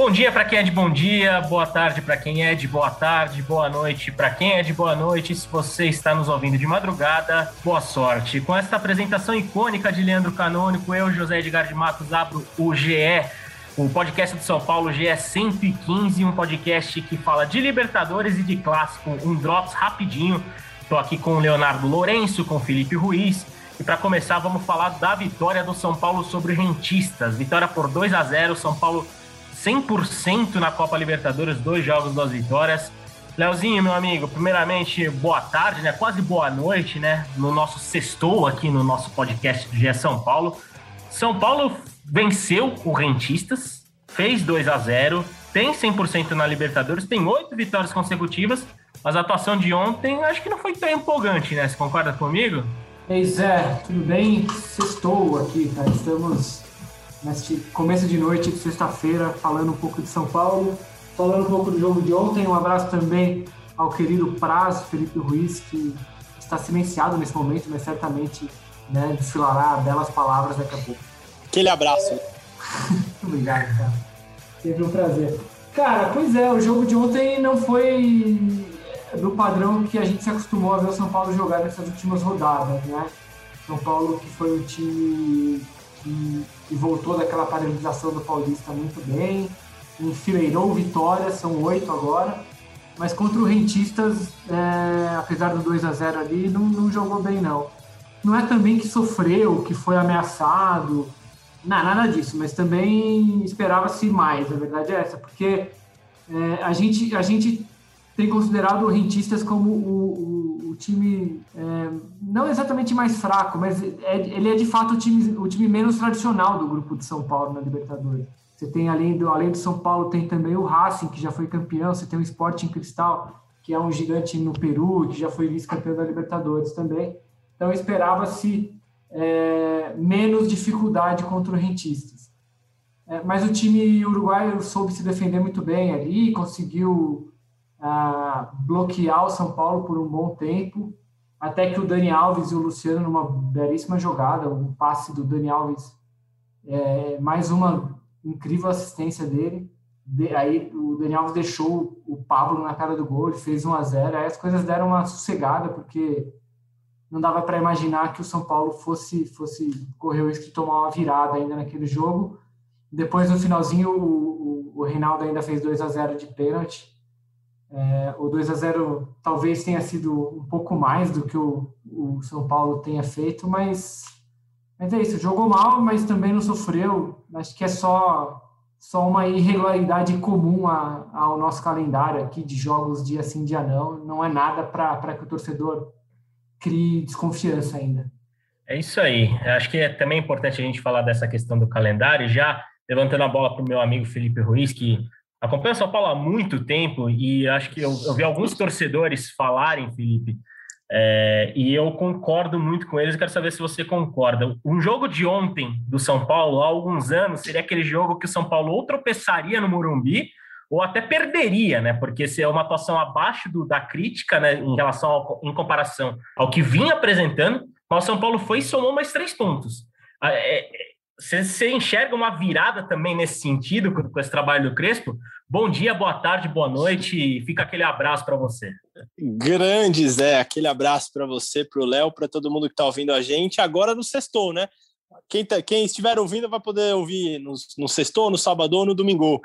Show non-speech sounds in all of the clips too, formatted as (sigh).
Bom dia para quem é de bom dia, boa tarde para quem é de boa tarde, boa noite para quem é de boa noite. Se você está nos ouvindo de madrugada, boa sorte. Com esta apresentação icônica de Leandro Canônico, eu, José Edgar de Matos, abro o GE, o podcast de São Paulo, GE 115, um podcast que fala de Libertadores e de Clássico, um Drops rapidinho. Estou aqui com o Leonardo Lourenço, com o Felipe Ruiz. E para começar, vamos falar da vitória do São Paulo sobre o Rentistas. Vitória por 2 a 0 São Paulo 100% na Copa Libertadores, dois jogos, duas vitórias. Leozinho, meu amigo, primeiramente, boa tarde, né? Quase boa noite, né? No nosso sextou aqui no nosso podcast do GE São Paulo. São Paulo venceu o Rentistas, fez 2 a 0 tem 100% na Libertadores, tem oito vitórias consecutivas, mas a atuação de ontem acho que não foi tão empolgante, né? Você concorda comigo? Ei Zé, tudo bem? Sextou aqui, cara. Estamos neste começo de noite de sexta-feira, falando um pouco de São Paulo, falando um pouco do jogo de ontem. Um abraço também ao querido Praz, Felipe Ruiz, que está silenciado nesse momento, mas certamente né, desfilará belas palavras daqui a pouco. Aquele abraço. (laughs) Obrigado, cara. Sempre um prazer. Cara, pois é, o jogo de ontem não foi do padrão que a gente se acostumou a ver o São Paulo jogar nessas últimas rodadas, né? São Paulo que foi o time que, que voltou daquela paralisação do Paulista muito bem, enfileirou vitórias, são oito agora, mas contra o Rentistas, é, apesar do 2 a 0 ali, não, não, jogou bem não. Não é também que sofreu, que foi ameaçado, não, nada disso, mas também esperava-se mais, a verdade é essa, porque é, a, gente, a gente tem considerado o Rentistas como o, o, o time é, não exatamente mais fraco, mas é, ele é de fato o time, o time menos tradicional do grupo de São Paulo na Libertadores. Você tem além do além do São Paulo tem também o Racing que já foi campeão, você tem o Sporting Cristal que é um gigante no Peru que já foi vice-campeão da Libertadores também. Então esperava-se é, menos dificuldade contra o Rentistas. É, mas o time uruguaio soube se defender muito bem ali, conseguiu bloquear o São Paulo por um bom tempo, até que o Dani Alves e o Luciano, numa belíssima jogada, um passe do Dani Alves, é, mais uma incrível assistência dele. De, aí o Dani Alves deixou o Pablo na cara do gol, ele fez 1 a 0 Aí as coisas deram uma sossegada, porque não dava para imaginar que o São Paulo fosse, fosse correr o risco de tomar uma virada ainda naquele jogo. Depois, no finalzinho, o, o, o Reinaldo ainda fez 2 a 0 de pênalti. É, o 2 a 0 talvez tenha sido um pouco mais do que o, o São Paulo tenha feito, mas, mas é isso. Jogou mal, mas também não sofreu. Acho que é só, só uma irregularidade comum a, ao nosso calendário aqui de jogos dia sim, dia não. Não é nada para que o torcedor crie desconfiança ainda. É isso aí. Acho que é também importante a gente falar dessa questão do calendário, já levantando a bola para o meu amigo Felipe Ruiz, que acompanha São Paulo há muito tempo e acho que eu, eu vi alguns torcedores falarem, Felipe, é, e eu concordo muito com eles. Eu quero saber se você concorda. Um jogo de ontem do São Paulo, há alguns anos, seria aquele jogo que o São Paulo ou tropeçaria no Morumbi ou até perderia, né? Porque se é uma atuação abaixo do, da crítica, né, em relação ao, em comparação ao que vinha apresentando, mas o São Paulo foi e somou mais três pontos. É, você enxerga uma virada também nesse sentido com, com esse trabalho do Crespo? Bom dia, boa tarde, boa noite fica aquele abraço para você. Grande Zé, aquele abraço para você, para o Léo, para todo mundo que está ouvindo a gente. Agora no sextou, né? Quem, tá, quem, estiver ouvindo vai poder ouvir no, no sexto, no sábado ou no domingo.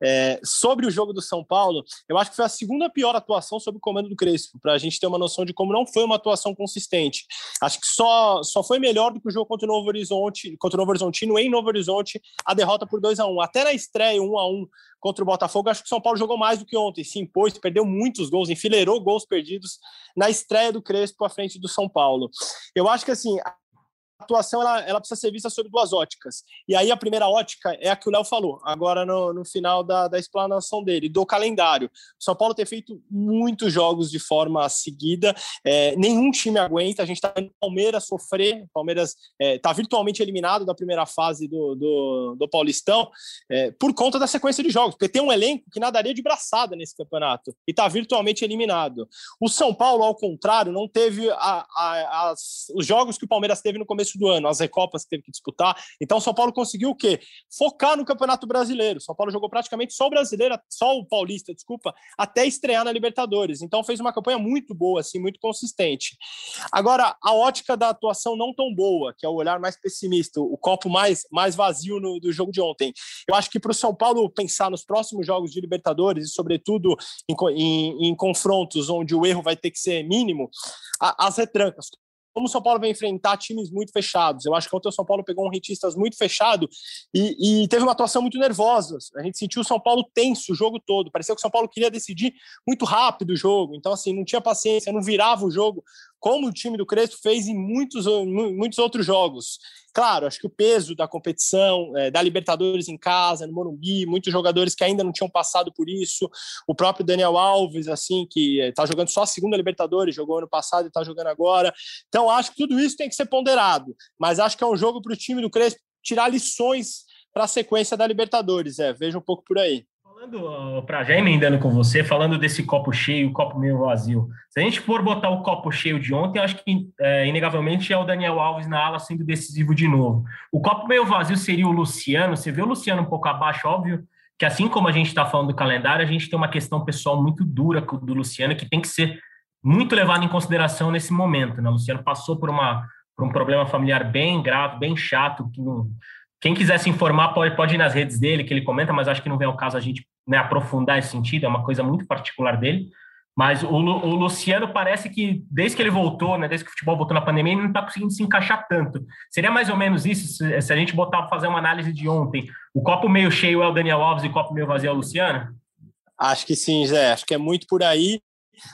É, sobre o jogo do São Paulo, eu acho que foi a segunda pior atuação sob o comando do Crespo, para a gente ter uma noção de como não foi uma atuação consistente. Acho que só, só foi melhor do que o jogo contra o Novo Horizonte, contra o Novo Horizontino em Novo Horizonte, a derrota por 2 a 1 Até na estreia, 1 a 1 contra o Botafogo, acho que o São Paulo jogou mais do que ontem, se impôs, perdeu muitos gols, enfileirou gols perdidos na estreia do Crespo à frente do São Paulo. Eu acho que assim, atuação ela, ela, precisa ser vista sob duas óticas. E aí a primeira ótica é a que o Léo falou, agora no, no final da, da, explanação dele, do calendário. O São Paulo ter feito muitos jogos de forma seguida, é, nenhum time aguenta, a gente está vendo o Palmeiras sofrer, o Palmeiras está é, tá virtualmente eliminado da primeira fase do, do, do Paulistão, é, por conta da sequência de jogos, porque tem um elenco que nadaria de braçada nesse campeonato e está virtualmente eliminado. O São Paulo, ao contrário, não teve a, a, as, os jogos que o Palmeiras teve no começo começo do ano, as Recopas que teve que disputar. Então, São Paulo conseguiu o quê? Focar no Campeonato Brasileiro. São Paulo jogou praticamente só o brasileiro, só o paulista, desculpa, até estrear na Libertadores. Então, fez uma campanha muito boa, assim, muito consistente. Agora, a ótica da atuação não tão boa, que é o olhar mais pessimista, o copo mais, mais vazio no, do jogo de ontem. Eu acho que para o São Paulo pensar nos próximos jogos de Libertadores e, sobretudo, em, em, em confrontos onde o erro vai ter que ser mínimo, as retrancas como o São Paulo vai enfrentar times muito fechados. Eu acho que ontem o São Paulo pegou um rentistas muito fechado e, e, teve uma atuação muito nervosa. A gente sentiu o São Paulo tenso o jogo todo. Parecia que o São Paulo queria decidir muito rápido o jogo. Então, assim, não tinha paciência, não virava o jogo como o time do Crespo fez em muitos, muitos outros jogos. Claro, acho que o peso da competição, é, da Libertadores em casa, no Morumbi, muitos jogadores que ainda não tinham passado por isso, o próprio Daniel Alves, assim, que está jogando só a segunda Libertadores, jogou ano passado e está jogando agora. Então, acho que tudo isso tem que ser ponderado, mas acho que é um jogo para o time do Crespo tirar lições para a sequência da Libertadores. É, veja um pouco por aí. Falando, para já emendando com você, falando desse copo cheio, copo meio vazio. Se a gente for botar o copo cheio de ontem, acho que é, inegavelmente é o Daniel Alves na ala sendo decisivo de novo. O copo meio vazio seria o Luciano. Você vê o Luciano um pouco abaixo, óbvio que assim como a gente está falando do calendário, a gente tem uma questão pessoal muito dura do Luciano que tem que ser muito levada em consideração nesse momento. Né? O Luciano passou por, uma, por um problema familiar bem grave, bem chato, que não quem quiser se informar pode, pode ir nas redes dele, que ele comenta, mas acho que não vem ao caso a gente né, aprofundar esse sentido, é uma coisa muito particular dele. Mas o, o, Luciano parece que, desde que ele voltou, né, desde que o futebol voltou na pandemia, ele não está conseguindo se encaixar tanto. Seria mais ou menos isso, se, se a gente botar fazer uma análise de ontem. O copo meio cheio é o Daniel Alves e o copo meio vazio é o Luciano? Acho que sim, Zé. Acho que é muito por aí.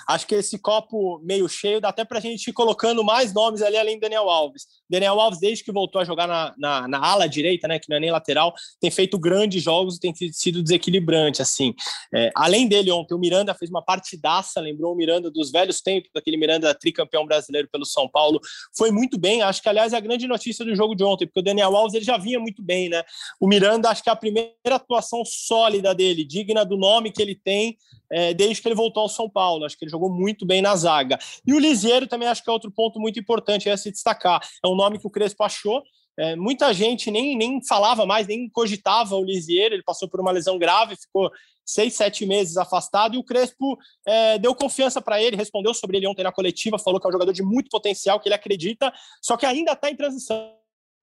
Acho que esse copo meio cheio dá até para a gente ir colocando mais nomes ali além do Daniel Alves. Daniel Alves, desde que voltou a jogar na, na, na, ala direita, né, que não é nem lateral, tem feito grandes jogos e tem sido desequilibrante. assim. É, além dele, ontem, o Miranda fez uma partidaça, lembrou o Miranda dos velhos tempos, daquele Miranda tricampeão brasileiro pelo São Paulo. Foi muito bem, acho que, aliás, é a grande notícia do jogo de ontem, porque o Daniel Alves ele já vinha muito bem, né? O Miranda, acho que é a primeira atuação sólida dele, digna do nome que ele tem é, desde que ele voltou ao São Paulo. Acho que ele jogou muito bem na zaga. E o Lisieiro também acho que é outro ponto muito importante a se destacar. É um nome que o Crespo achou. É, muita gente nem, nem falava mais, nem cogitava o Lisieiro. Ele passou por uma lesão grave, ficou seis, sete meses afastado, e o Crespo é, deu confiança para ele, respondeu sobre ele ontem na coletiva, falou que é um jogador de muito potencial, que ele acredita, só que ainda está em transição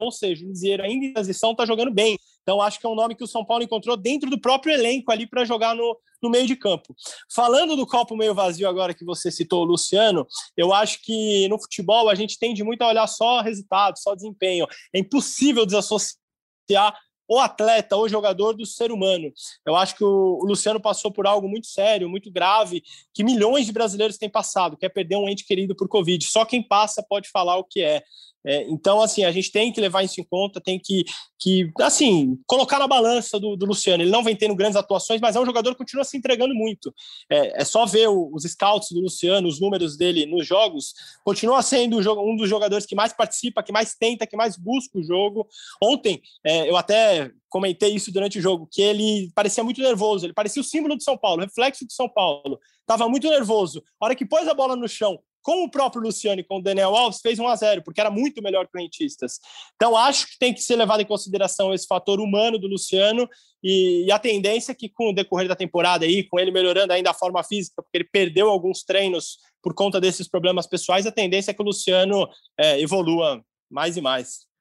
ou seja, o Lisieiro ainda em transição está jogando bem. Então acho que é um nome que o São Paulo encontrou dentro do próprio elenco ali para jogar no, no meio de campo. Falando do copo meio vazio agora que você citou, Luciano, eu acho que no futebol a gente tende muito a olhar só resultado, só desempenho. É impossível desassociar o atleta, o jogador do ser humano. Eu acho que o, Luciano passou por algo muito sério, muito grave, que milhões de brasileiros têm passado, que é perder um ente querido por Covid. Só quem passa pode falar o que é. É, então, assim, a gente tem que levar isso em conta, tem que, que assim, colocar na balança do, do, Luciano. Ele não vem tendo grandes atuações, mas é um jogador que continua se entregando muito. É, é só ver o, os scouts do Luciano, os números dele nos jogos, continua sendo um dos jogadores que mais participa, que mais tenta, que mais busca o jogo. Ontem, é, eu até comentei isso durante o jogo, que ele parecia muito nervoso, ele parecia o símbolo de São Paulo, reflexo de São Paulo. Estava muito nervoso. A hora que pôs a bola no chão, com o próprio Luciano e com o Daniel Alves, fez 1 a 0 porque era muito melhor que o Rentistas. Então, acho que tem que ser levado em consideração esse fator humano do Luciano e, e, a tendência é que, com o decorrer da temporada, aí, com ele melhorando ainda a forma física, porque ele perdeu alguns treinos por conta desses problemas pessoais, a tendência é que o Luciano é, evolua mais e mais.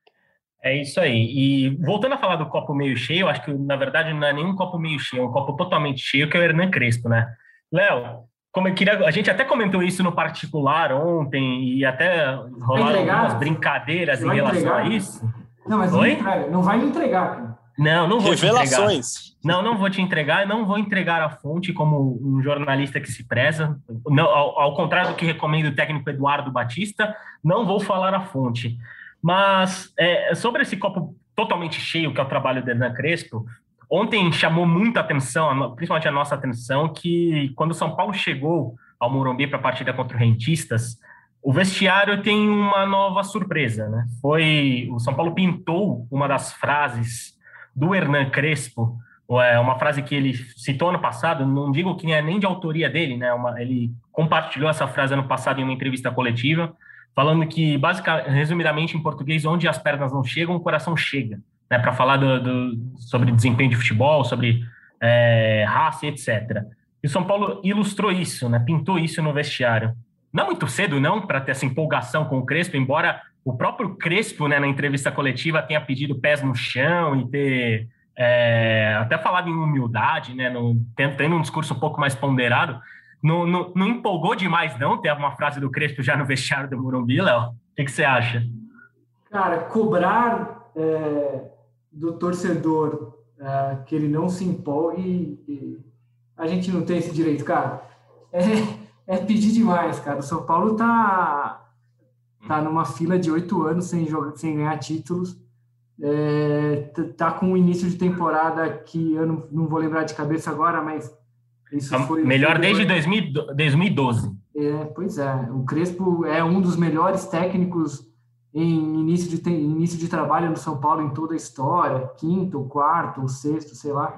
É isso aí. E voltando a falar do copo meio cheio, acho que na verdade não é nenhum copo meio cheio, é um copo totalmente cheio, que é o Hernan Crespo, né? Léo, como eu queria, a gente até comentou isso no particular ontem e até rolaram algumas brincadeiras em relação entregar? a isso. Não, mas Oi? não, não vai me entregar, cara. Não, não vou Revelações. Não, não vou te entregar, não vou entregar a fonte como um jornalista que se preza. Não, ao, ao contrário do que recomenda o técnico Eduardo Batista, não vou falar a fonte. Mas é, sobre esse copo totalmente cheio, que é o trabalho do Hernan Crespo, ontem chamou muita atenção, principalmente a nossa atenção, que quando o São Paulo chegou ao Morumbi para a partida contra o Rentistas, o vestiário tem uma nova surpresa, né? Foi o São Paulo pintou uma das frases do Hernan Crespo, é uma frase que ele citou ano passado, não digo que é nem de autoria dele, né? Uma, ele compartilhou essa frase ano passado em uma entrevista coletiva, falando que, basicamente, resumidamente em português, onde as pernas não chegam, o coração chega, né? Para falar do, do, sobre desempenho de futebol, sobre é, raça, etc. E o São Paulo ilustrou isso, né? Pintou isso no vestiário. Não muito cedo, não, para ter essa empolgação com o Crespo, embora o próprio Crespo, né, na entrevista coletiva, tenha pedido pés no chão e ter é, até falado em humildade, né, no, tendo um discurso um pouco mais ponderado. Não, não, não, empolgou demais, não, ter uma frase do Crespo já no vestiário do Morumbi, Léo? O que, que, você acha? Cara, cobrar é, do torcedor é, que ele não se empolgue, a gente não tem esse direito, cara. É, é pedir demais, cara. O São Paulo tá, tá numa fila de oito anos sem, jogar, sem ganhar títulos. É, tá com um início de temporada que eu não, não vou lembrar de cabeça agora, mas isso foi melhor desde 2012. É, pois é. O Crespo é um dos melhores técnicos em início de início de trabalho no São Paulo em toda a história, quinto, quarto, sexto, sei lá,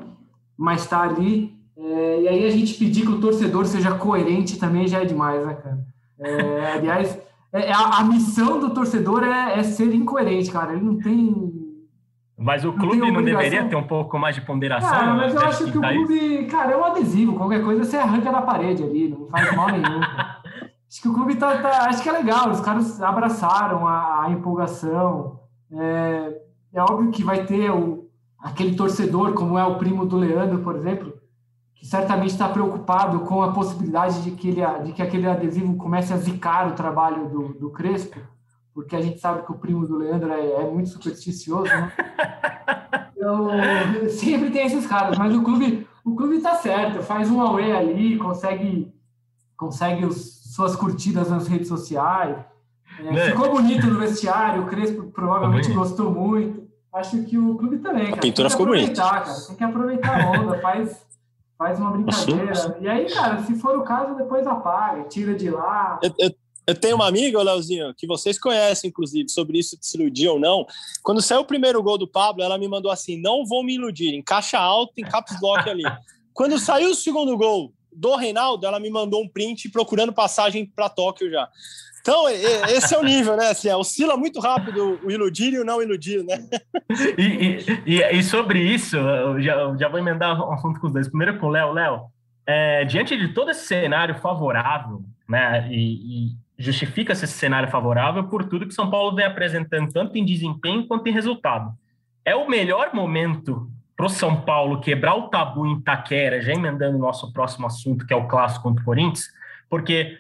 mas está ali é, e aí a gente pedir que o torcedor seja coerente também já é demais, né, cara? É, (laughs) aliás, é, é, a, a, missão do torcedor é, é, ser incoerente, cara. Ele não tem. Mas o clube não, não deveria ter um pouco mais de ponderação? Cara, mas eu acho que o clube, cara, é um adesivo. Qualquer coisa você arranca da parede ali, não faz mal nenhum. (laughs) acho que o clube tá, tá, Acho que é legal, os caras abraçaram a, a empolgação. É, é óbvio que vai ter o, aquele torcedor, como é o primo do Leandro, por exemplo, que certamente está preocupado com a possibilidade de que, ele, de que aquele adesivo comece a zicar o trabalho do, do Crespo, porque a gente sabe que o primo do Leandro é, é muito supersticioso, né? (laughs) Então, sempre tem esses caras, mas o clube o clube está certo, faz um away ali, consegue consegue os, suas curtidas nas redes sociais, é, né? ficou bonito no vestiário, o Crespo provavelmente gostou muito. Acho que o clube também, cara. A pintura ficou bonita. Cara, tem que aproveitar a onda, faz faz uma brincadeira. E aí, cara, se for o caso, depois apaga, tira de lá. Eu, eu, eu tenho uma amiga, Leozinho, que vocês conhecem, inclusive, sobre isso de se iludir ou não. Quando saiu o primeiro gol do Pablo, ela me mandou assim: não vou me iludir, em caixa alta, em caps lock ali. (laughs) Quando saiu o segundo gol do Reinaldo, ela me mandou um print procurando passagem para Tóquio já. Então, esse é o nível, né? Assim, oscila muito rápido o iludir e o não iludir, né? E, e, e sobre isso, eu já, eu já vou emendar um assunto com os dois. Primeiro com o Léo. Léo, é, diante de todo esse cenário favorável, né? E, e justifica-se esse cenário favorável por tudo que São Paulo vem apresentando, tanto em desempenho quanto em resultado. É o melhor momento para o São Paulo quebrar o tabu em Taquera, já emendando o nosso próximo assunto, que é o clássico contra o Corinthians, porque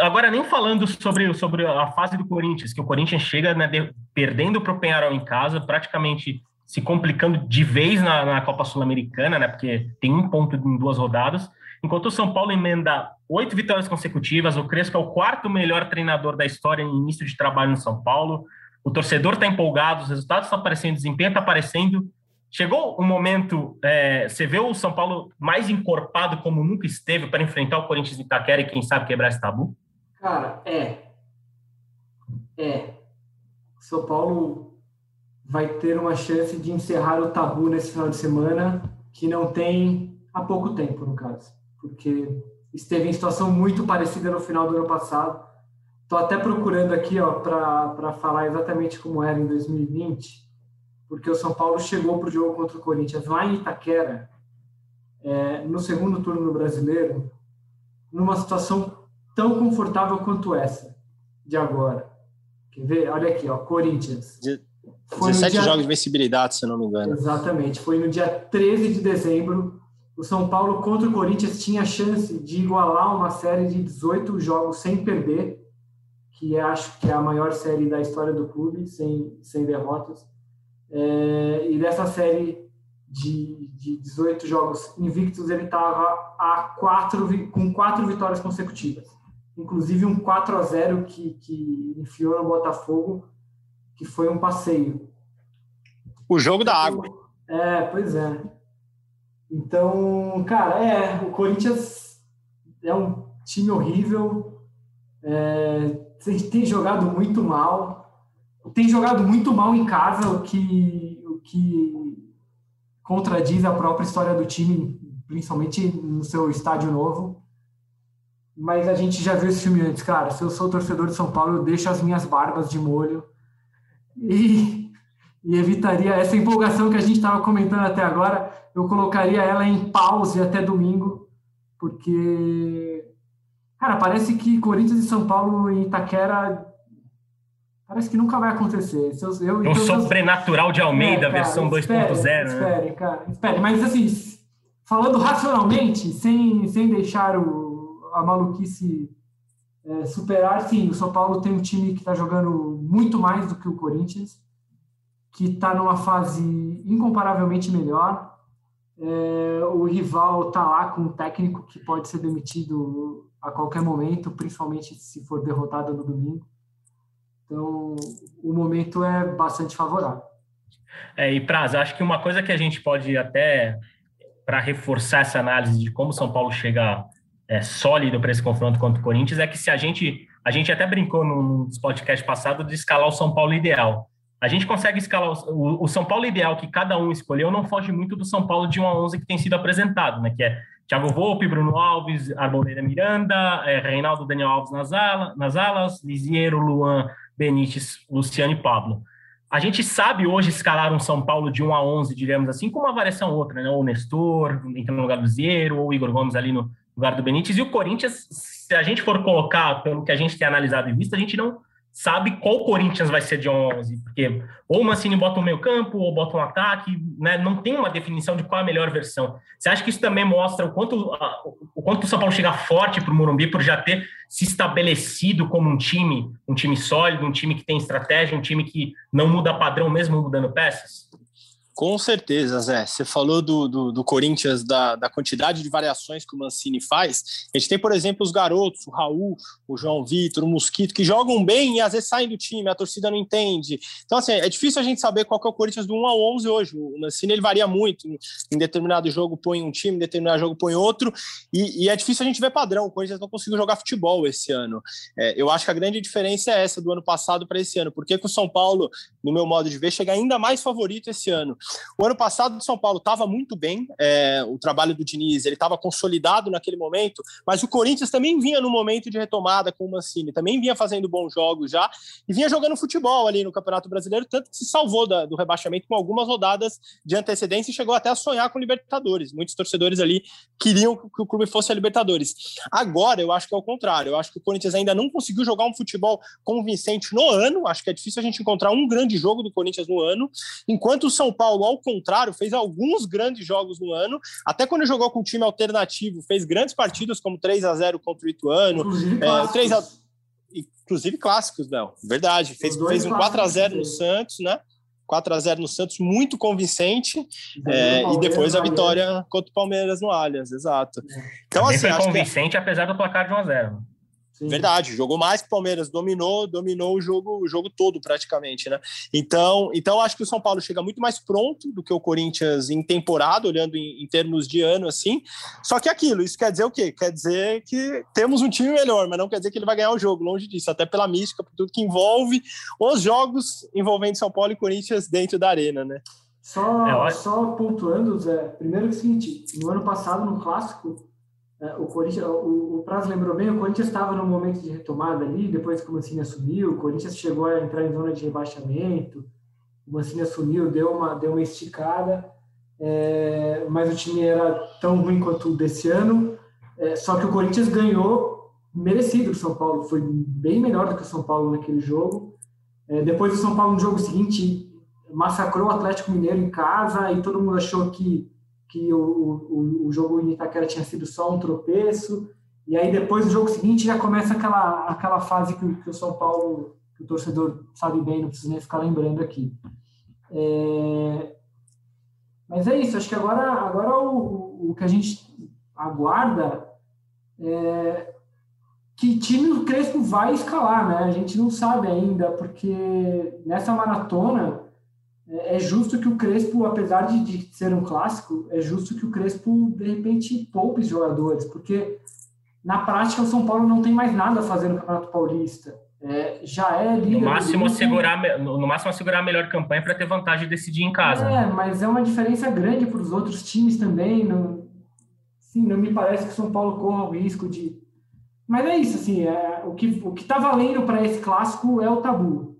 Agora, nem falando sobre, sobre a fase do Corinthians, que o Corinthians chega né, de, perdendo para o Penharol em casa, praticamente se complicando de vez na, na Copa Sul-Americana, né, porque tem um ponto em duas rodadas, enquanto o São Paulo emenda oito vitórias consecutivas, o Crespo é o quarto melhor treinador da história em início de trabalho no São Paulo, o torcedor está empolgado, os resultados estão aparecendo, o desempenho está aparecendo, Chegou um momento, é, você vê o São Paulo mais encorpado como nunca esteve para enfrentar o Corinthians de Itaquera e quem sabe quebrar esse tabu? Cara, é. É. São Paulo vai ter uma chance de encerrar o tabu nesse final de semana que não tem há pouco tempo, no caso. Porque esteve em situação muito parecida no final do ano passado. Estou até procurando aqui para falar exatamente como era em 2020 porque o São Paulo chegou para o jogo contra o Corinthians lá em Itaquera, é, no segundo turno do Brasileiro, numa situação tão confortável quanto essa de agora. Quer ver? Olha aqui, ó, Corinthians. De, 17 dia... jogos de vencibilidade, se não me engano. Exatamente. Foi no dia 13 de dezembro. O São Paulo contra o Corinthians tinha a chance de igualar uma série de 18 jogos sem perder, que acho que é a maior série da história do clube, sem, sem derrotas. É, e dessa série de, de 18 jogos invictos, ele estava a quatro, com quatro vitórias consecutivas. Inclusive um 4 a 0 que, que enfiou no Botafogo que foi um passeio. O jogo da água. É, pois é. Então, cara, é, o Corinthians é um time horrível, é, tem jogado muito mal, tem jogado muito mal em casa, o que, o que contradiz a própria história do time, principalmente no seu estádio novo. Mas a gente já viu esse filme antes, cara. Se eu sou torcedor de São Paulo, eu deixo as minhas barbas de molho e, e evitaria essa empolgação que a gente estava comentando até agora. Eu colocaria ela em pause até domingo, porque, cara, parece que Corinthians e São Paulo em Itaquera parece que nunca vai acontecer. Eu, eu, um então, sobrenatural de Almeida, é, cara, versão 2.0. Espere, né? espere, cara, espere. Mas assim, falando racionalmente, sem, sem deixar o, a maluquice é, superar, sim, o São Paulo tem um time que está jogando muito mais do que o Corinthians, que está numa fase incomparavelmente melhor. É, o rival está lá com um técnico que pode ser demitido a qualquer momento, principalmente se for derrotado no domingo. Então, o momento é bastante favorável. É, e Praz, acho que uma coisa que a gente pode até, para reforçar essa análise de como São Paulo chega é, sólido para esse confronto contra o Corinthians é que se a gente, a gente até brincou no podcast passado de escalar o São Paulo ideal. A gente consegue escalar o, o, São Paulo ideal que cada um escolheu, não foge muito do São Paulo de 1 a 11 que tem sido apresentado, né? Que é Thiago Volpe, Bruno Alves, Arboleda Miranda, é, Reinaldo Daniel Alves nas, ala, nas alas, Lisiero, Luan, Benítez, Luciano e Pablo. A gente sabe hoje escalar um São Paulo de 1 a 11, digamos assim, com uma variação outra, né? Ou o Nestor, entrando no lugar do Lisiero, ou o Igor Gomes ali no lugar do Benítez. E o Corinthians, se a gente for colocar pelo que a gente tem analisado e visto, a gente não sabe qual Corinthians vai ser de 11, porque ou o Mancini bota um meio campo, ou bota um ataque, né? não tem uma definição de qual é a melhor versão. Você acha que isso também mostra o quanto, o quanto o São Paulo chega forte para o Morumbi por já ter se estabelecido como um time, um time sólido, um time que tem estratégia, um time que não muda padrão mesmo mudando peças? Com certeza, Zé. Você falou do, do, do Corinthians, da, da, quantidade de variações que o Mancini faz. A gente tem, por exemplo, os garotos, o Raul, o João Vitor, o Mosquito, que jogam bem e às vezes saem do time, a torcida não entende. Então, assim, é difícil a gente saber qual é o Corinthians do 1 ao 11 hoje. O Mancini ele varia muito. Em determinado jogo põe um time, em determinado jogo põe outro. E, e é difícil a gente ver padrão. O Corinthians não conseguiu jogar futebol esse ano. É, eu acho que a grande diferença é essa do ano passado para esse ano. Por que, que o São Paulo, no meu modo de ver, chega ainda mais favorito esse ano? O ano passado o São Paulo estava muito bem, é, o trabalho do Diniz ele estava consolidado naquele momento, mas o Corinthians também vinha no momento de retomada com o Mancini, também vinha fazendo bons jogos já e vinha jogando futebol ali no Campeonato Brasileiro, tanto que se salvou da, do rebaixamento com algumas rodadas de antecedência e chegou até a sonhar com Libertadores. Muitos torcedores ali queriam que o clube fosse a Libertadores. Agora eu acho que é o contrário, eu acho que o Corinthians ainda não conseguiu jogar um futebol convincente no ano, acho que é difícil a gente encontrar um grande jogo do Corinthians no ano, enquanto o São Paulo, ao contrário, fez alguns grandes jogos no ano, até quando jogou com um time alternativo, fez grandes partidas como 3 a 0 contra o Ituano, é, 3 a inclusive clássicos, não. Verdade, fez, fez um 4 a 0 no Santos, né? 4 a 0 no Santos, muito convincente, é, e depois a vitória contra o Palmeiras no Allianz, exato. Então, Também assim, foi convincente, que... apesar do placar de 1 a 0 Sim. Verdade, jogou mais que o Palmeiras, dominou, dominou o jogo, o jogo todo praticamente, né? Então, então acho que o São Paulo chega muito mais pronto do que o Corinthians em temporada, olhando em, em, termos de ano assim. Só que aquilo, isso quer dizer o quê? Quer dizer que temos um time melhor, mas não quer dizer que ele vai ganhar o jogo, longe disso, até pela mística, por tudo que envolve os jogos envolvendo São Paulo e Corinthians dentro da arena, né? Só, é, só pontuando, Zé, primeiro é o seguinte, no ano passado, no clássico, é, o Corinthians, o, o Praz lembrou bem, o Corinthians estava no momento de retomada ali, depois que o Mancini assumiu, o Corinthians chegou a entrar em zona de rebaixamento, o Mancini assumiu, deu uma, deu uma esticada, é, mas o time era tão ruim quanto o desse ano, é, só que o Corinthians ganhou merecido o São Paulo, foi bem melhor do que o São Paulo naquele jogo. É, depois o São Paulo no jogo seguinte massacrou o Atlético Mineiro em casa e todo mundo achou que que o, o, o jogo em Itaquera tinha sido só um tropeço, e aí depois do jogo seguinte já começa aquela, aquela fase que, que o São Paulo, que o torcedor sabe bem, não precisa nem ficar lembrando aqui. É... Mas é isso, acho que agora, agora o, o que a gente aguarda é que time o Crespo vai escalar, né? A gente não sabe ainda, porque nessa maratona é justo que o Crespo, apesar de, de ser um clássico, é justo que o Crespo, de repente, poupe os jogadores, porque na prática o São Paulo não tem mais nada a fazer no Campeonato Paulista. É, já é líder. No máximo, assegurar, no máximo, assegurar a melhor campanha para ter vantagem de decidir em casa. É, mas é uma diferença grande para os outros times também. Não, sim, não me parece que o São Paulo corra o risco de. Mas é isso, assim, é, o que o está valendo para esse clássico é o tabu.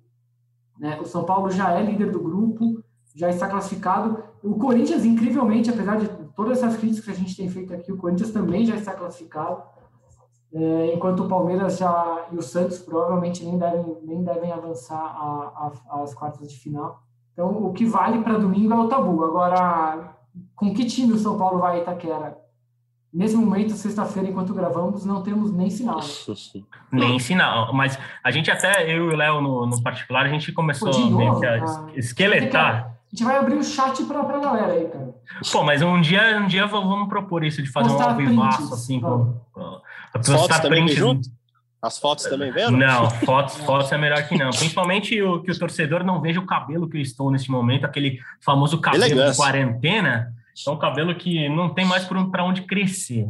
Né? O São Paulo já é líder do grupo, já está classificado. O Corinthians, incrivelmente, apesar de todas essas críticas que a gente tem feito aqui, o Corinthians também já está classificado. É, enquanto o Palmeiras já e o Santos provavelmente nem devem, nem devem avançar às quartas de final. Então, o que vale para domingo é o tabu. Agora, com que time o São Paulo vai a Itaquera? Nesse momento, sexta-feira, enquanto gravamos, não temos nem sinal. nem sinal. Mas a gente até, eu e o Léo, no, no particular, a gente começou novo, a ah, esqueletar a gente vai abrir o chat para a galera aí, cara. Pô, mas um dia, um dia vamos propor isso, de fazer Postar um ao vivaço, assim, com, As fotos também junto? As fotos também vendo? Não, fotos, (laughs) fotos é melhor que não. Principalmente o, que o torcedor não veja o cabelo que eu estou neste momento, aquele famoso cabelo Elegância. de quarentena. Um cabelo que não tem mais para onde crescer.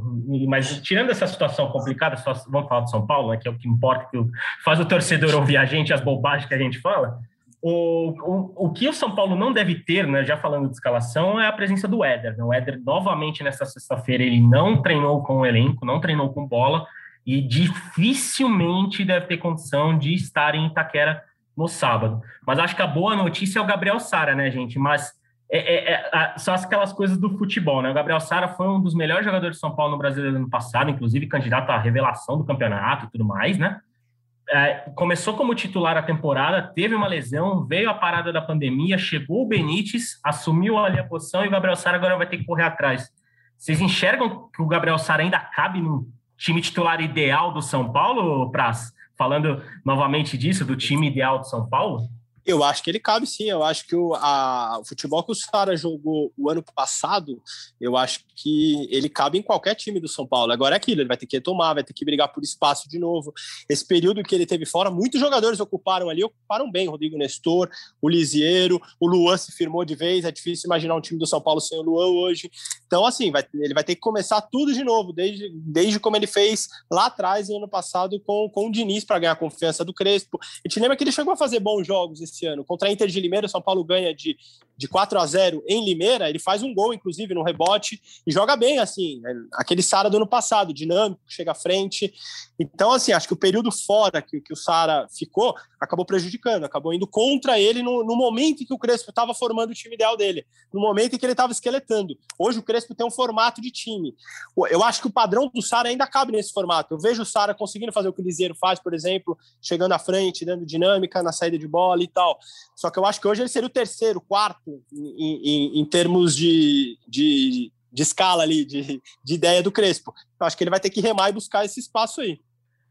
Mas tirando essa situação complicada, vamos falar de São Paulo, né, que é o que importa, que faz o torcedor ouvir a gente, as bobagens que a gente fala. O, o, o que o São Paulo não deve ter, né, já falando de escalação, é a presença do Éder. Né? O Éder, novamente, nessa sexta-feira, ele não treinou com o elenco, não treinou com bola, e dificilmente deve ter condição de estar em Itaquera no sábado. Mas acho que a boa notícia é o Gabriel Sara, né, gente? Mas é, é, é, são aquelas coisas do futebol, né? O Gabriel Sara foi um dos melhores jogadores de São Paulo no Brasil no ano passado, inclusive candidato à revelação do campeonato e tudo mais, né? é, começou como titular a temporada, teve uma lesão, veio a parada da pandemia, chegou o Benítez, assumiu ali a posição e o Gabriel Sara agora vai ter que correr atrás. Vocês enxergam que o Gabriel Sara ainda cabe no time titular ideal do São Paulo, Praz? Falando novamente disso, do time ideal do São Paulo? Eu acho que ele cabe sim. Eu acho que o, a, o futebol que o Sara jogou o ano passado, eu acho que ele cabe em qualquer time do São Paulo. Agora é aquilo, ele vai ter que retomar, vai ter que brigar por espaço de novo. Esse período que ele teve fora, muitos jogadores ocuparam ali, ocuparam bem. Rodrigo Nestor, o Lisieiro, o Luan se firmou de vez. É difícil imaginar um time do São Paulo sem o Luan hoje. Então, assim, vai, ele vai ter que começar tudo de novo, desde, desde como ele fez lá atrás, no ano passado, com, com o Diniz, para ganhar a confiança do Crespo. A gente lembra que ele chegou a fazer bons jogos esse ano. Contra a Inter de Limeira, o São Paulo ganha de, de 4 a 0 em Limeira. Ele faz um gol, inclusive, no rebote e joga bem, assim. Né? Aquele Sara do ano passado, dinâmico, chega à frente. Então, assim, acho que o período fora que, que o Sara ficou acabou prejudicando, acabou indo contra ele no, no momento em que o Crespo estava formando o time ideal dele, no momento em que ele estava esqueletando. Hoje o Crespo tem um formato de time. Eu acho que o padrão do Sara ainda cabe nesse formato. Eu vejo o Sara conseguindo fazer o que o Liseiro faz, por exemplo, chegando à frente, dando dinâmica na saída de bola e tal. Só que eu acho que hoje ele seria o terceiro, quarto, em, em, em termos de, de, de, escala ali, de, de ideia do Crespo. Eu acho que ele vai ter que remar e buscar esse espaço aí.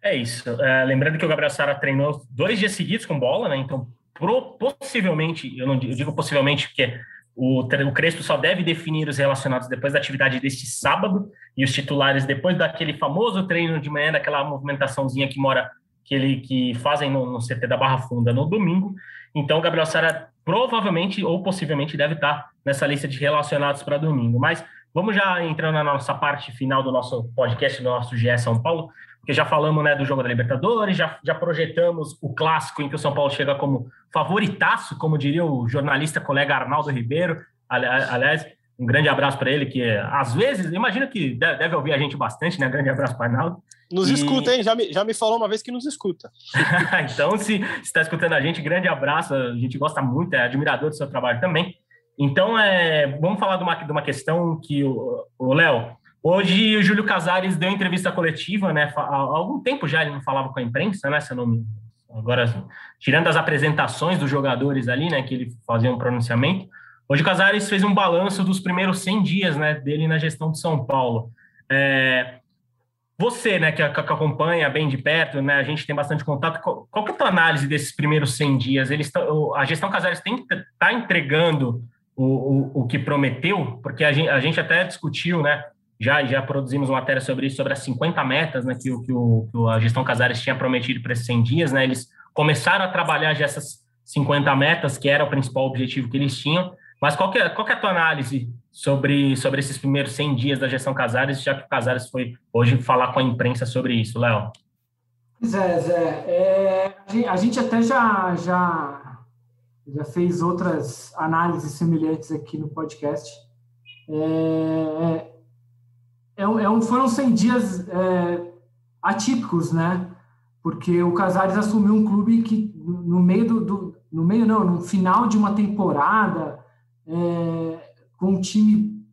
É isso. É, lembrando que o Gabriel Sara treinou dois dias seguidos com bola, né? Então, pro, possivelmente, eu não eu digo possivelmente porque o, o Crespo só deve definir os relacionados depois da atividade deste sábado e os titulares depois daquele famoso treino de manhã, daquela movimentaçãozinha que mora que ele que fazem no, no CT da Barra Funda no domingo. Então, Gabriel Sara provavelmente ou possivelmente deve estar nessa lista de relacionados para domingo. Mas vamos já entrando na nossa parte final do nosso podcast, do nosso GE São Paulo, porque já falamos né, do jogo da Libertadores, já, já projetamos o clássico em que o São Paulo chega como favoritaço, como diria o jornalista colega Arnaldo Ribeiro. Aliás, um grande abraço para ele, que às vezes, imagino que deve ouvir a gente bastante, né? Grande abraço para Arnaldo. Nos e... escuta, hein? Já me, já me falou uma vez que nos escuta. (laughs) então, se está escutando a gente, grande abraço. A gente gosta muito, é admirador do seu trabalho também. Então, é, vamos falar de uma, de uma questão que o Léo. Hoje, o Júlio Casares deu entrevista coletiva, né? Há algum tempo já ele não falava com a imprensa, né? Se eu não me... Agora, tirando as apresentações dos jogadores ali, né? Que ele fazia um pronunciamento. Hoje o Casares fez um balanço dos primeiros 100 dias, né? Dele na gestão de São Paulo. É, você, né, que, que, acompanha bem de perto, né, a gente tem bastante contato, qual, qual é a tua análise desses primeiros 100 dias? Eles tão, a gestão Casares está entregando o, o, o, que prometeu? Porque a gente, a gente até discutiu, né, já, já produzimos uma matéria sobre isso, sobre as 50 metas né, que, que, o, que a gestão Casares tinha prometido para esses 100 dias. Né, eles começaram a trabalhar já essas 50 metas, que era o principal objetivo que eles tinham. Mas qual é, qual é a tua análise sobre, sobre esses primeiros 100 dias da gestão Casares, já que o Casares foi hoje falar com a imprensa sobre isso, Léo? Pois é, Zé. É, a gente até já, já, já fez outras análises semelhantes aqui no podcast. É, é, é um, foram 100 dias é, atípicos, né? Porque o Casares assumiu um clube que no meio do, do no meio não, no final de uma temporada é, com um time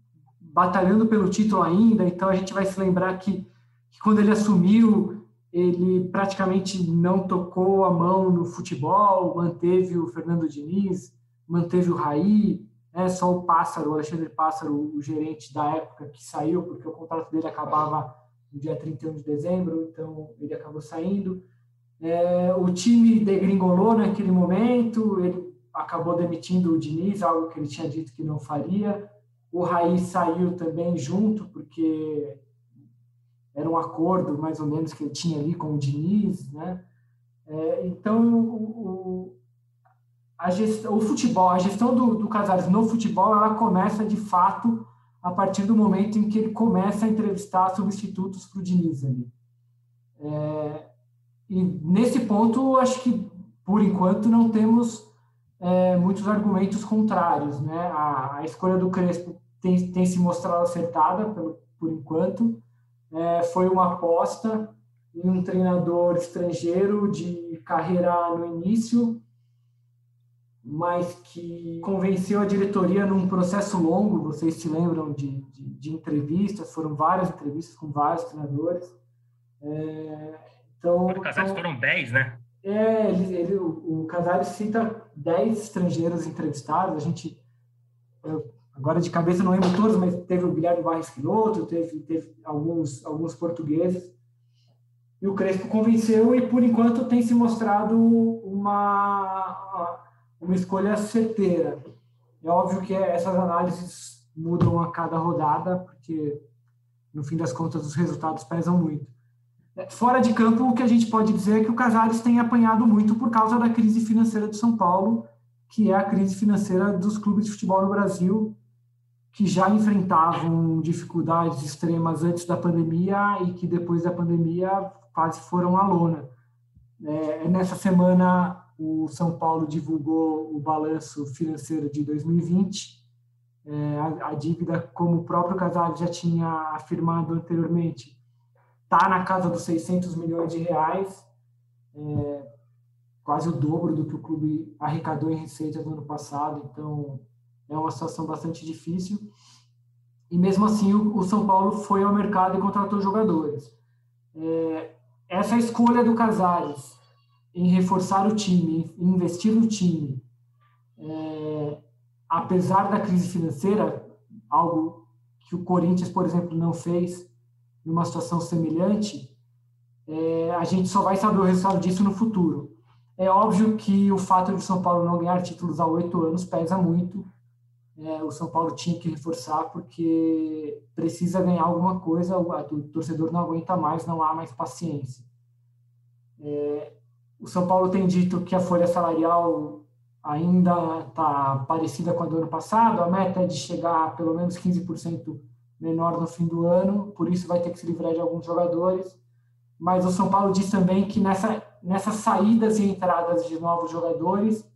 batalhando pelo título ainda, então a gente vai se lembrar que, que quando ele assumiu ele praticamente não tocou a mão no futebol, manteve o Fernando Diniz, manteve o Raí, é só o Pássaro, o Alexandre Pássaro, o gerente da época que saiu, porque o contrato dele acabava no dia 31 de dezembro, então ele acabou saindo. É, o time degringolou naquele momento, ele acabou demitindo o Diniz, algo que ele tinha dito que não faria. O Raí saiu também junto, porque era um acordo mais ou menos que ele tinha ali com o Diniz, né? É, então, o, a gestão, o futebol, a gestão do, do Casares no futebol, ela começa de fato a partir do momento em que ele começa a entrevistar substitutos para o Diniz ali. É, e nesse ponto, acho que por enquanto não temos é, muitos argumentos contrários, né? A, a, escolha do Crespo tem, tem se mostrado acertada pelo, por enquanto. É, foi uma aposta em um treinador estrangeiro de carreira no início, mas que convenceu a diretoria num processo longo. Vocês se lembram de, de, de entrevistas? Foram várias entrevistas com vários treinadores. É, então, então, foram 10, né? É, ele, ele, o, o Casares cita 10 estrangeiros entrevistados. A gente, eu, agora de cabeça não lembro todos, mas teve o Guilherme Barres Piloto, teve, teve alguns, alguns portugueses. E o Crespo convenceu e, por enquanto, tem se mostrado uma uma escolha certeira. É óbvio que essas análises mudam a cada rodada, porque no fim das contas os resultados pesam muito. Fora de campo, o que a gente pode dizer é que o Casares tem apanhado muito por causa da crise financeira de São Paulo, que é a crise financeira dos clubes de futebol no Brasil, que já enfrentavam dificuldades extremas antes da pandemia e que depois da pandemia quase foram à lona. É, nessa semana, o São Paulo divulgou o balanço financeiro de 2020. É, a, a, dívida, como o próprio Casares já tinha afirmado anteriormente, está na casa dos 600 milhões de reais, é, quase o dobro do que o clube arrecadou em receita no ano passado. Então, é uma situação bastante difícil. E mesmo assim, o, o São Paulo foi ao mercado e contratou jogadores. É, essa escolha do Casares em reforçar o time, em investir no time, é, apesar da crise financeira, algo que o Corinthians, por exemplo, não fez numa situação semelhante, é, a gente só vai saber o resultado disso no futuro. É óbvio que o fato de São Paulo não ganhar títulos há oito anos pesa muito. É, o São Paulo tinha que reforçar porque precisa ganhar alguma coisa, o, torcedor não aguenta mais, não há mais paciência. É, o São Paulo tem dito que a folha salarial ainda está parecida com a do ano passado, a meta é de chegar a pelo menos 15% menor no fim do ano, por isso vai ter que se livrar de alguns jogadores. Mas o São Paulo diz também que nessa, nessas saídas e entradas de novos jogadores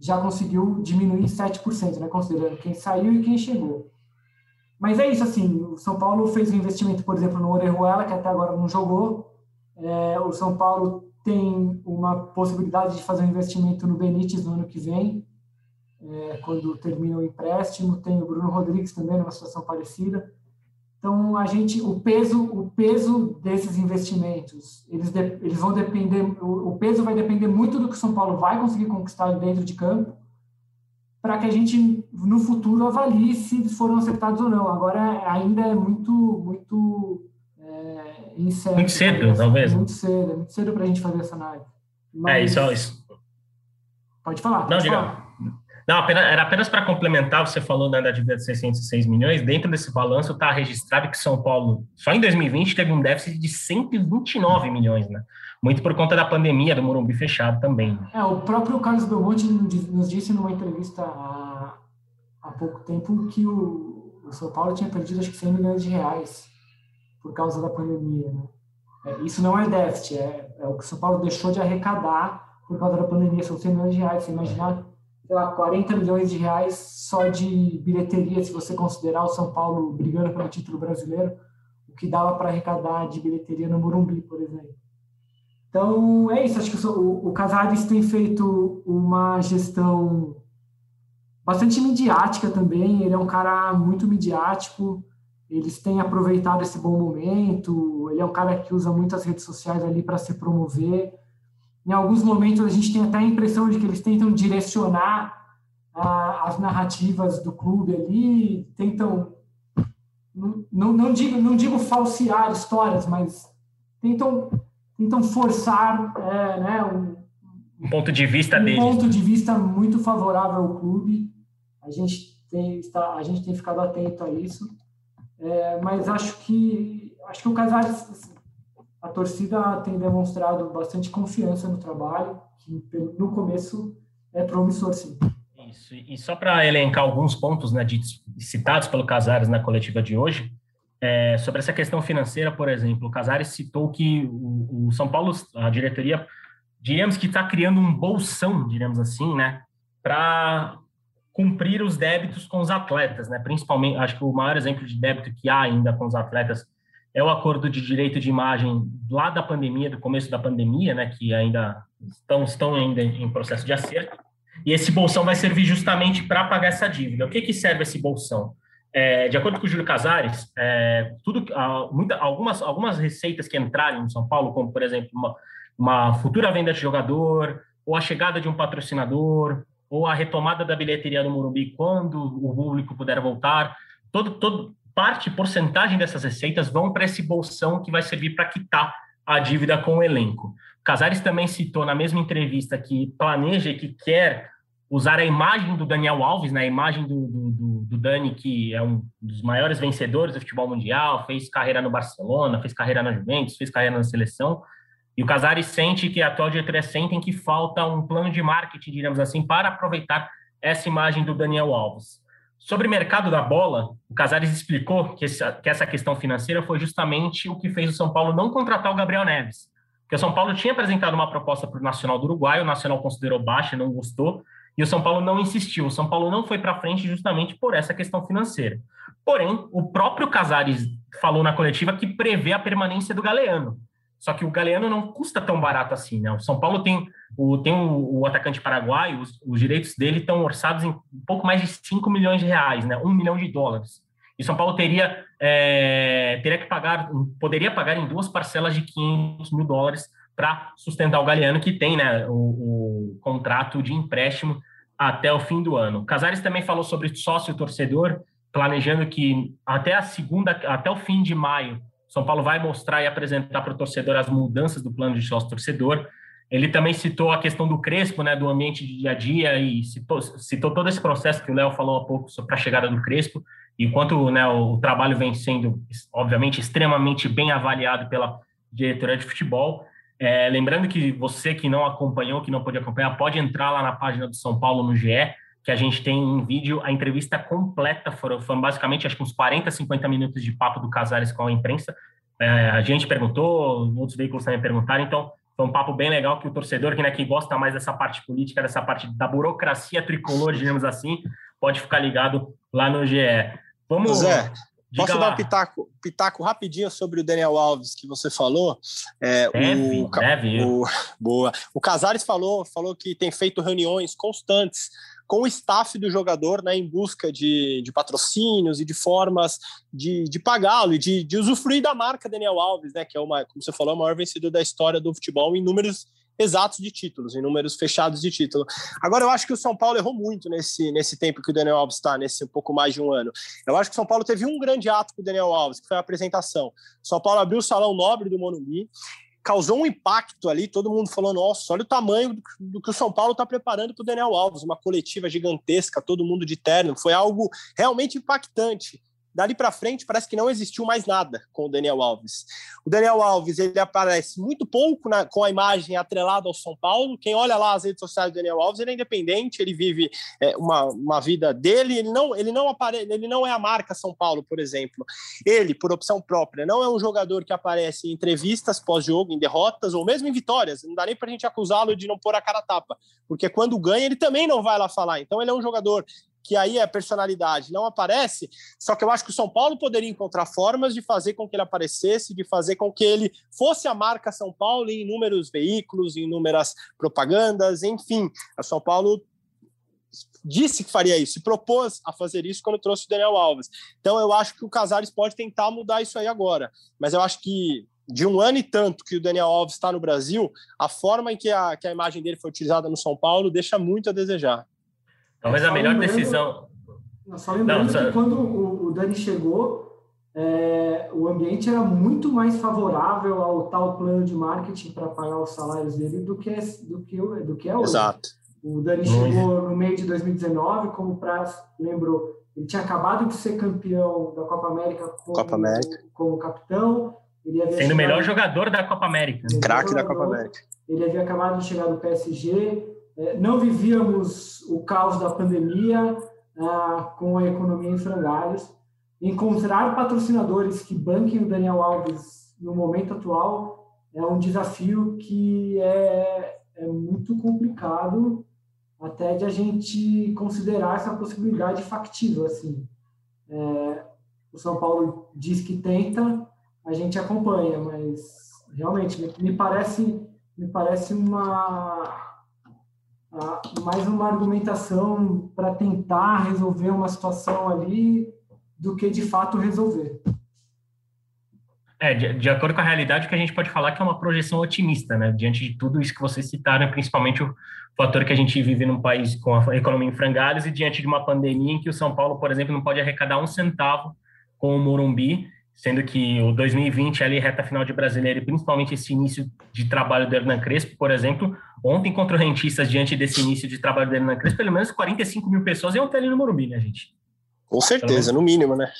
já conseguiu diminuir 7%, né, considerando quem saiu e quem chegou. Mas é isso, assim, o São Paulo fez um investimento, por exemplo, no Orejuela, que até agora não jogou. É, o São Paulo tem uma possibilidade de fazer um investimento no Benítez no ano que vem, é, quando termina o empréstimo. Tem o Bruno Rodrigues também numa situação parecida. Então a gente, o peso, o peso desses investimentos, eles, de, eles vão depender, o, o, peso vai depender muito do que São Paulo vai conseguir conquistar dentro de campo, para que a gente no futuro avalie se foram acertados ou não. Agora ainda é muito, muito incerto. Muito cedo, talvez. Muito cedo, é muito cedo para a gente fazer essa análise. Mas... É, isso, isso. Pode falar. Pode não, falar. Não, era apenas para complementar, você falou né, da dívida de 606 milhões, dentro desse balanço está registrado que São Paulo, só em 2020, teve um déficit de 129 milhões, né? Muito por conta da pandemia, do Morumbi fechado também. Né? É, o próprio Carlos Belmonte nos disse numa entrevista há, há pouco tempo que o, o São Paulo tinha perdido acho que 100 milhões de reais por causa da pandemia, né? É, isso não é déficit, é, é o que São Paulo deixou de arrecadar por causa da pandemia, são 100 milhões de reais, você imaginar sei lá, 40 milhões de reais só de bilheteria, se você considerar o São Paulo brigando pelo título brasileiro, o que dava para arrecadar de bilheteria no Morumbi, por exemplo. Então, é isso. Acho que o, o Casares tem feito uma gestão bastante midiática também. Ele é um cara muito midiático. Eles têm aproveitado esse bom momento. Ele é um cara que usa muitas redes sociais ali para se promover. Em alguns momentos a gente tem até a impressão de que eles tentam direcionar ah, as narrativas do clube ali, tentam não, não, digo não digo falsear histórias, mas tentam tentam forçar é, né, um, um, ponto de vista um deles. ponto de vista muito favorável ao clube. A gente tem está, a gente tem ficado atento a isso, é, mas acho que acho que o Casares a torcida tem demonstrado bastante confiança no trabalho, que no começo é promissor sim. Isso, e só para elencar alguns pontos né, citados pelo Casares na coletiva de hoje, é, sobre essa questão financeira, por exemplo, o Casares citou que o, o São Paulo, a diretoria, diríamos que está criando um bolsão, diríamos assim, né, para cumprir os débitos com os atletas, né, principalmente, acho que o maior exemplo de débito que há ainda com os atletas é o acordo de direito de imagem lá da pandemia, do começo da pandemia, né, que ainda estão, estão ainda em processo de acerto, e esse bolsão vai servir justamente para pagar essa dívida. O que, que serve esse bolsão? É, de acordo com o Júlio Casares, é, tudo, muita, algumas, algumas receitas que entrarem no São Paulo, como, por exemplo, uma, uma futura venda de jogador, ou a chegada de um patrocinador, ou a retomada da bilheteria do Morumbi quando o público puder voltar, todo, todo, parte, porcentagem dessas receitas vão para esse bolsão que vai servir para quitar a dívida com o elenco. Casares também citou na mesma entrevista que planeja e que quer usar a imagem do Daniel Alves, né, a imagem do, do, do, Dani, que é um dos maiores vencedores do futebol mundial, fez carreira no Barcelona, fez carreira na Juventus, fez carreira na seleção, e o Casares sente que a atual diretoria sentem que falta um plano de marketing, digamos assim, para aproveitar essa imagem do Daniel Alves. Sobre o mercado da bola, o Casares explicou que, essa, que essa questão financeira foi justamente o que fez o São Paulo não contratar o Gabriel Neves. Porque o São Paulo tinha apresentado uma proposta para o Nacional do Uruguai, o Nacional considerou baixa, não gostou, e o São Paulo não insistiu. O São Paulo não foi para frente justamente por essa questão financeira. Porém, o próprio Casares falou na coletiva que prevê a permanência do Galeano. Só que o Galeano não custa tão barato assim, né? O São Paulo tem o, tem o, o atacante paraguaio, os, os, direitos dele estão orçados em um pouco mais de 5 milhões de reais, né? 1 milhão de dólares. E São Paulo teria, é, teria que pagar, poderia pagar em duas parcelas de 500 mil dólares para sustentar o Galeano, que tem né, o, o, contrato de empréstimo até o fim do ano. Casares também falou sobre sócio torcedor, planejando que até a segunda, até o fim de maio, são Paulo vai mostrar e apresentar para o torcedor as mudanças do plano de sócio torcedor. Ele também citou a questão do Crespo, né, do ambiente de dia a dia, e citou, citou todo esse processo que o Léo falou há pouco sobre a chegada do Crespo, e quanto né, o trabalho vem sendo, obviamente, extremamente bem avaliado pela diretoria de futebol. É, lembrando que você que não acompanhou, que não pôde acompanhar, pode entrar lá na página do São Paulo no GE, que a gente tem em vídeo a entrevista completa, foram, foram basicamente acho que uns 40, 50 minutos de papo do Casares com a imprensa. É, a gente perguntou, outros veículos também perguntaram, então foi um papo bem legal que o torcedor que, né, que gosta mais dessa parte política, dessa parte da burocracia tricolor, digamos assim, pode ficar ligado lá no GE. Vamos. Zé, posso lá. dar um pitaco, pitaco rapidinho sobre o Daniel Alves que você falou? É, deve, o, deve. (laughs) O, boa. O Casares falou, falou que tem feito reuniões constantes com o staff do jogador né, em busca de, de patrocínios e de formas de, de pagá-lo e de, de usufruir da marca Daniel Alves, né, que é uma, como você falou, o maior vencedor da história do futebol em números exatos de títulos, em números fechados de título. Agora, eu acho que o São Paulo errou muito nesse, nesse tempo que o Daniel Alves está, nesse pouco mais de um ano. Eu acho que o São Paulo teve um grande ato com o Daniel Alves, que foi a apresentação. O São Paulo abriu o Salão Nobre do Monumbi causou um impacto ali, todo mundo falou, nossa, olha o tamanho do, do que o São Paulo está preparando para o Daniel Alves, uma coletiva gigantesca, todo mundo de terno, foi algo realmente impactante. Dali para frente, parece que não existiu mais nada com o Daniel Alves. O Daniel Alves ele aparece muito pouco na, com a imagem atrelada ao São Paulo. Quem olha lá as redes sociais do Daniel Alves, ele é independente, ele vive é, uma, uma vida dele. Ele não, ele não aparece, ele não é a marca São Paulo, por exemplo. Ele, por opção própria, não é um jogador que aparece em entrevistas pós-jogo, em derrotas ou mesmo em vitórias. Não dá nem para a gente acusá-lo de não pôr a cara tapa, porque quando ganha ele também não vai lá falar. Então ele é um jogador que aí a personalidade não aparece, só que eu acho que o São Paulo poderia encontrar formas de fazer com que ele aparecesse, de fazer com que ele fosse a marca São Paulo em inúmeros veículos, em inúmeras propagandas, enfim. A São Paulo disse que faria isso, se propôs a fazer isso quando trouxe o Daniel Alves. Então eu acho que o Casares pode tentar mudar isso aí agora, mas eu acho que de um ano e tanto que o Daniel Alves está no Brasil, a forma em que a, que a imagem dele foi utilizada no São Paulo deixa muito a desejar. Talvez a melhor decisão. Só lembrando não, só... que quando o, Dani chegou, é, o ambiente era muito mais favorável ao tal plano de marketing para pagar os salários dele do que, do que, do que é hoje. Exato. O Dani chegou no meio de 2019, como o Praz lembrou, ele tinha acabado de ser campeão da Copa América como, Copa América. como capitão. Ele havia Sendo o melhor jogador da Copa América. Craque da Copa América. Ele havia acabado de chegar do PSG, não vivíamos o caos da pandemia ah, com a economia em frangalhos. Encontrar patrocinadores que banquem o Daniel Alves no momento atual é um desafio que é, é muito complicado até de a gente considerar essa possibilidade factível assim. É, o São Paulo diz que tenta, a gente acompanha, mas realmente me, me parece me parece uma mais uma argumentação para tentar resolver uma situação ali do que de fato resolver. É, de, de, acordo com a realidade, o que a gente pode falar é que é uma projeção otimista, né? Diante de tudo isso que vocês citaram, principalmente o fator que a gente vive num país com a economia em frangalhos e diante de uma pandemia em que o São Paulo, por exemplo, não pode arrecadar um centavo com o Morumbi sendo que o 2020 ali reta final de Brasileiro e principalmente esse início de trabalho do Hernan Crespo, por exemplo, ontem contra o Rentistas diante desse início de trabalho do Hernan Crespo, pelo menos 45 mil pessoas iam ter ali no Morumbi, né, gente? Com certeza, no mínimo, né?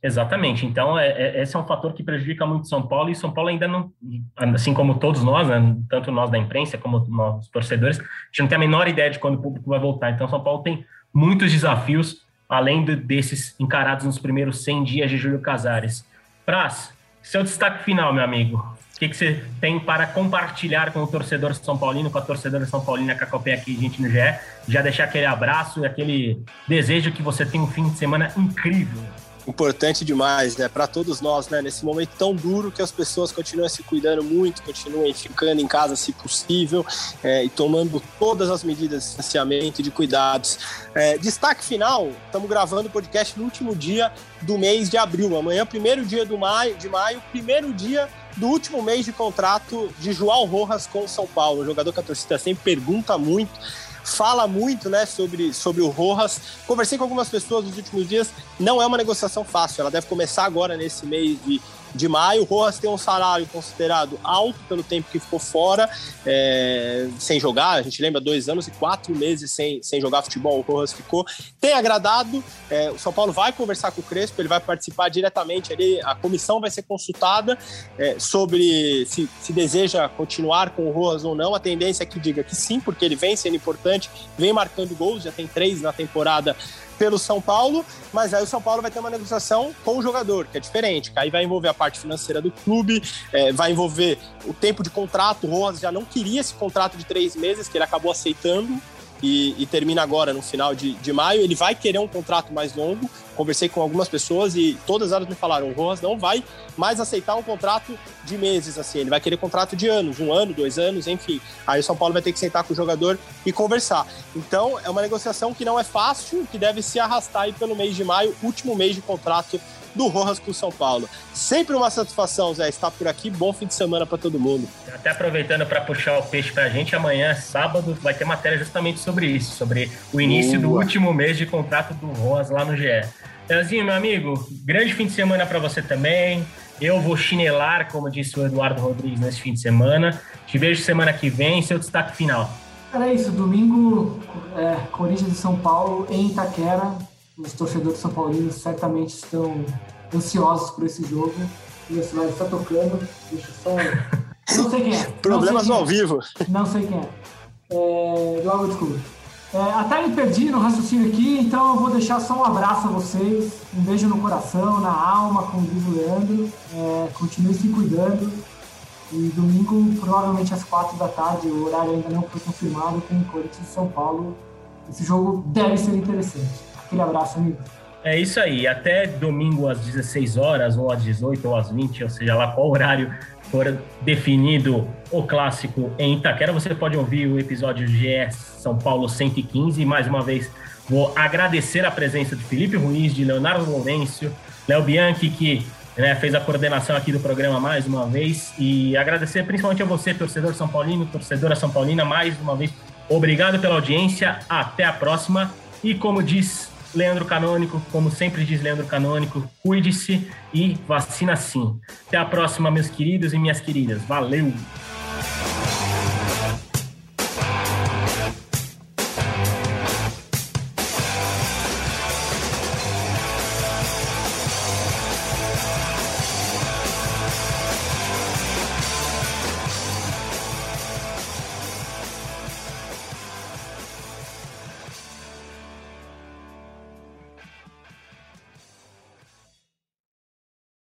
Exatamente. Então, é, é, esse é um fator que prejudica muito São Paulo, e São Paulo ainda não, assim como todos nós, né, tanto nós da imprensa como nós torcedores, a gente não tem a menor ideia de quando o público vai voltar. Então, São Paulo tem muitos desafios, além de, desses encarados nos primeiros 100 dias de Júlio Casares. Praz, seu destaque final, meu amigo. O que, que você tem para compartilhar com o torcedor São Paulino, com a torcedora São Paulina que acompanha aqui a gente no GE? Já deixar aquele abraço e aquele desejo que você tenha um fim de semana incrível importante demais, né? Para todos nós, né? Nesse momento tão duro que as pessoas continuem se cuidando muito, continuem ficando em casa se possível é, e tomando todas as medidas de distanciamento e de cuidados. É, destaque final: estamos gravando o podcast no último dia do mês de abril. Amanhã, primeiro dia do maio, de maio, primeiro dia do último mês de contrato de João Rojas com o São Paulo. Jogador que a torcida sempre pergunta muito fala muito né, sobre, sobre o Rojas. Conversei com algumas pessoas nos últimos dias, não é uma negociação fácil, ela deve começar agora nesse mês de de maio. O Rojas tem um salário considerado alto pelo tempo que ficou fora, é, sem jogar. A gente lembra dois anos e quatro meses sem, sem jogar futebol. O Rojas ficou. Tem agradado. É, o São Paulo vai conversar com o Crespo, ele vai participar diretamente ali. A comissão vai ser consultada é, sobre se, se deseja continuar com o Rojas ou não. A tendência é que diga que sim, porque ele vem sendo importante, vem marcando gols, já tem três na temporada pelo São Paulo, mas aí o São Paulo vai ter uma negociação com o jogador, que é diferente, que aí vai envolver a parte financeira do clube, é, vai envolver o tempo de contrato. O Rojas já não queria esse contrato de três meses, que ele acabou aceitando, e, e, termina agora no final de, de maio. Ele vai querer um contrato mais longo. Conversei com algumas pessoas e todas elas me falaram: o Rojas não vai mais aceitar um contrato de meses, assim. Ele vai querer contrato de anos, um ano, dois anos, enfim. Aí o São Paulo vai ter que sentar com o jogador e conversar. Então é uma negociação que não é fácil, que deve se arrastar aí pelo mês de maio, último mês de contrato do Rojas com o São Paulo. Sempre uma satisfação, Zé, estar por aqui. Bom fim de semana para todo mundo. Até aproveitando para puxar o peixe para a gente, amanhã, sábado, vai ter matéria justamente sobre isso, sobre o início Boa. do último mês de contrato do Rojas lá no GE. Leozinho, meu amigo, grande fim de semana para você também. Eu vou chinelar, como disse o Eduardo Rodrigues nesse fim de semana. Te vejo semana que vem. Seu destaque final. Era isso. Domingo, é, Corinthians e São Paulo em Itaquera. Os torcedores são paulinos certamente estão ansiosos por esse jogo. E você vai estar tocando. Deixa só. Não sei quem é. Problemas quem ao é. vivo. Não sei quem é. é logo desculpa. É, até me perdi no raciocínio aqui, então eu vou deixar só um abraço a vocês, um beijo no coração, na alma, como diz o Leandro. É, continue se cuidando. E domingo, provavelmente às quatro da tarde, o horário ainda não foi confirmado, com Corinthians e São Paulo. Esse jogo deve ser interessante. Aquele abraço, amigo. É isso aí. Até domingo às 16 horas, ou às 18 ou às 20, ou seja lá qual horário for definido o clássico em Itaquera, você pode ouvir o episódio GE São Paulo 115. E mais uma vez, vou agradecer a presença de Felipe Ruiz, de Leonardo Lourenço, Léo Bianchi, que né, fez a coordenação aqui do programa mais uma vez. E agradecer principalmente a você, torcedor São Paulino, torcedora São Paulina, mais uma vez. Obrigado pela audiência. Até a próxima. E como diz Leandro Canônico, como sempre diz Leandro Canônico, cuide-se e vacina sim. Até a próxima, meus queridos e minhas queridas. Valeu!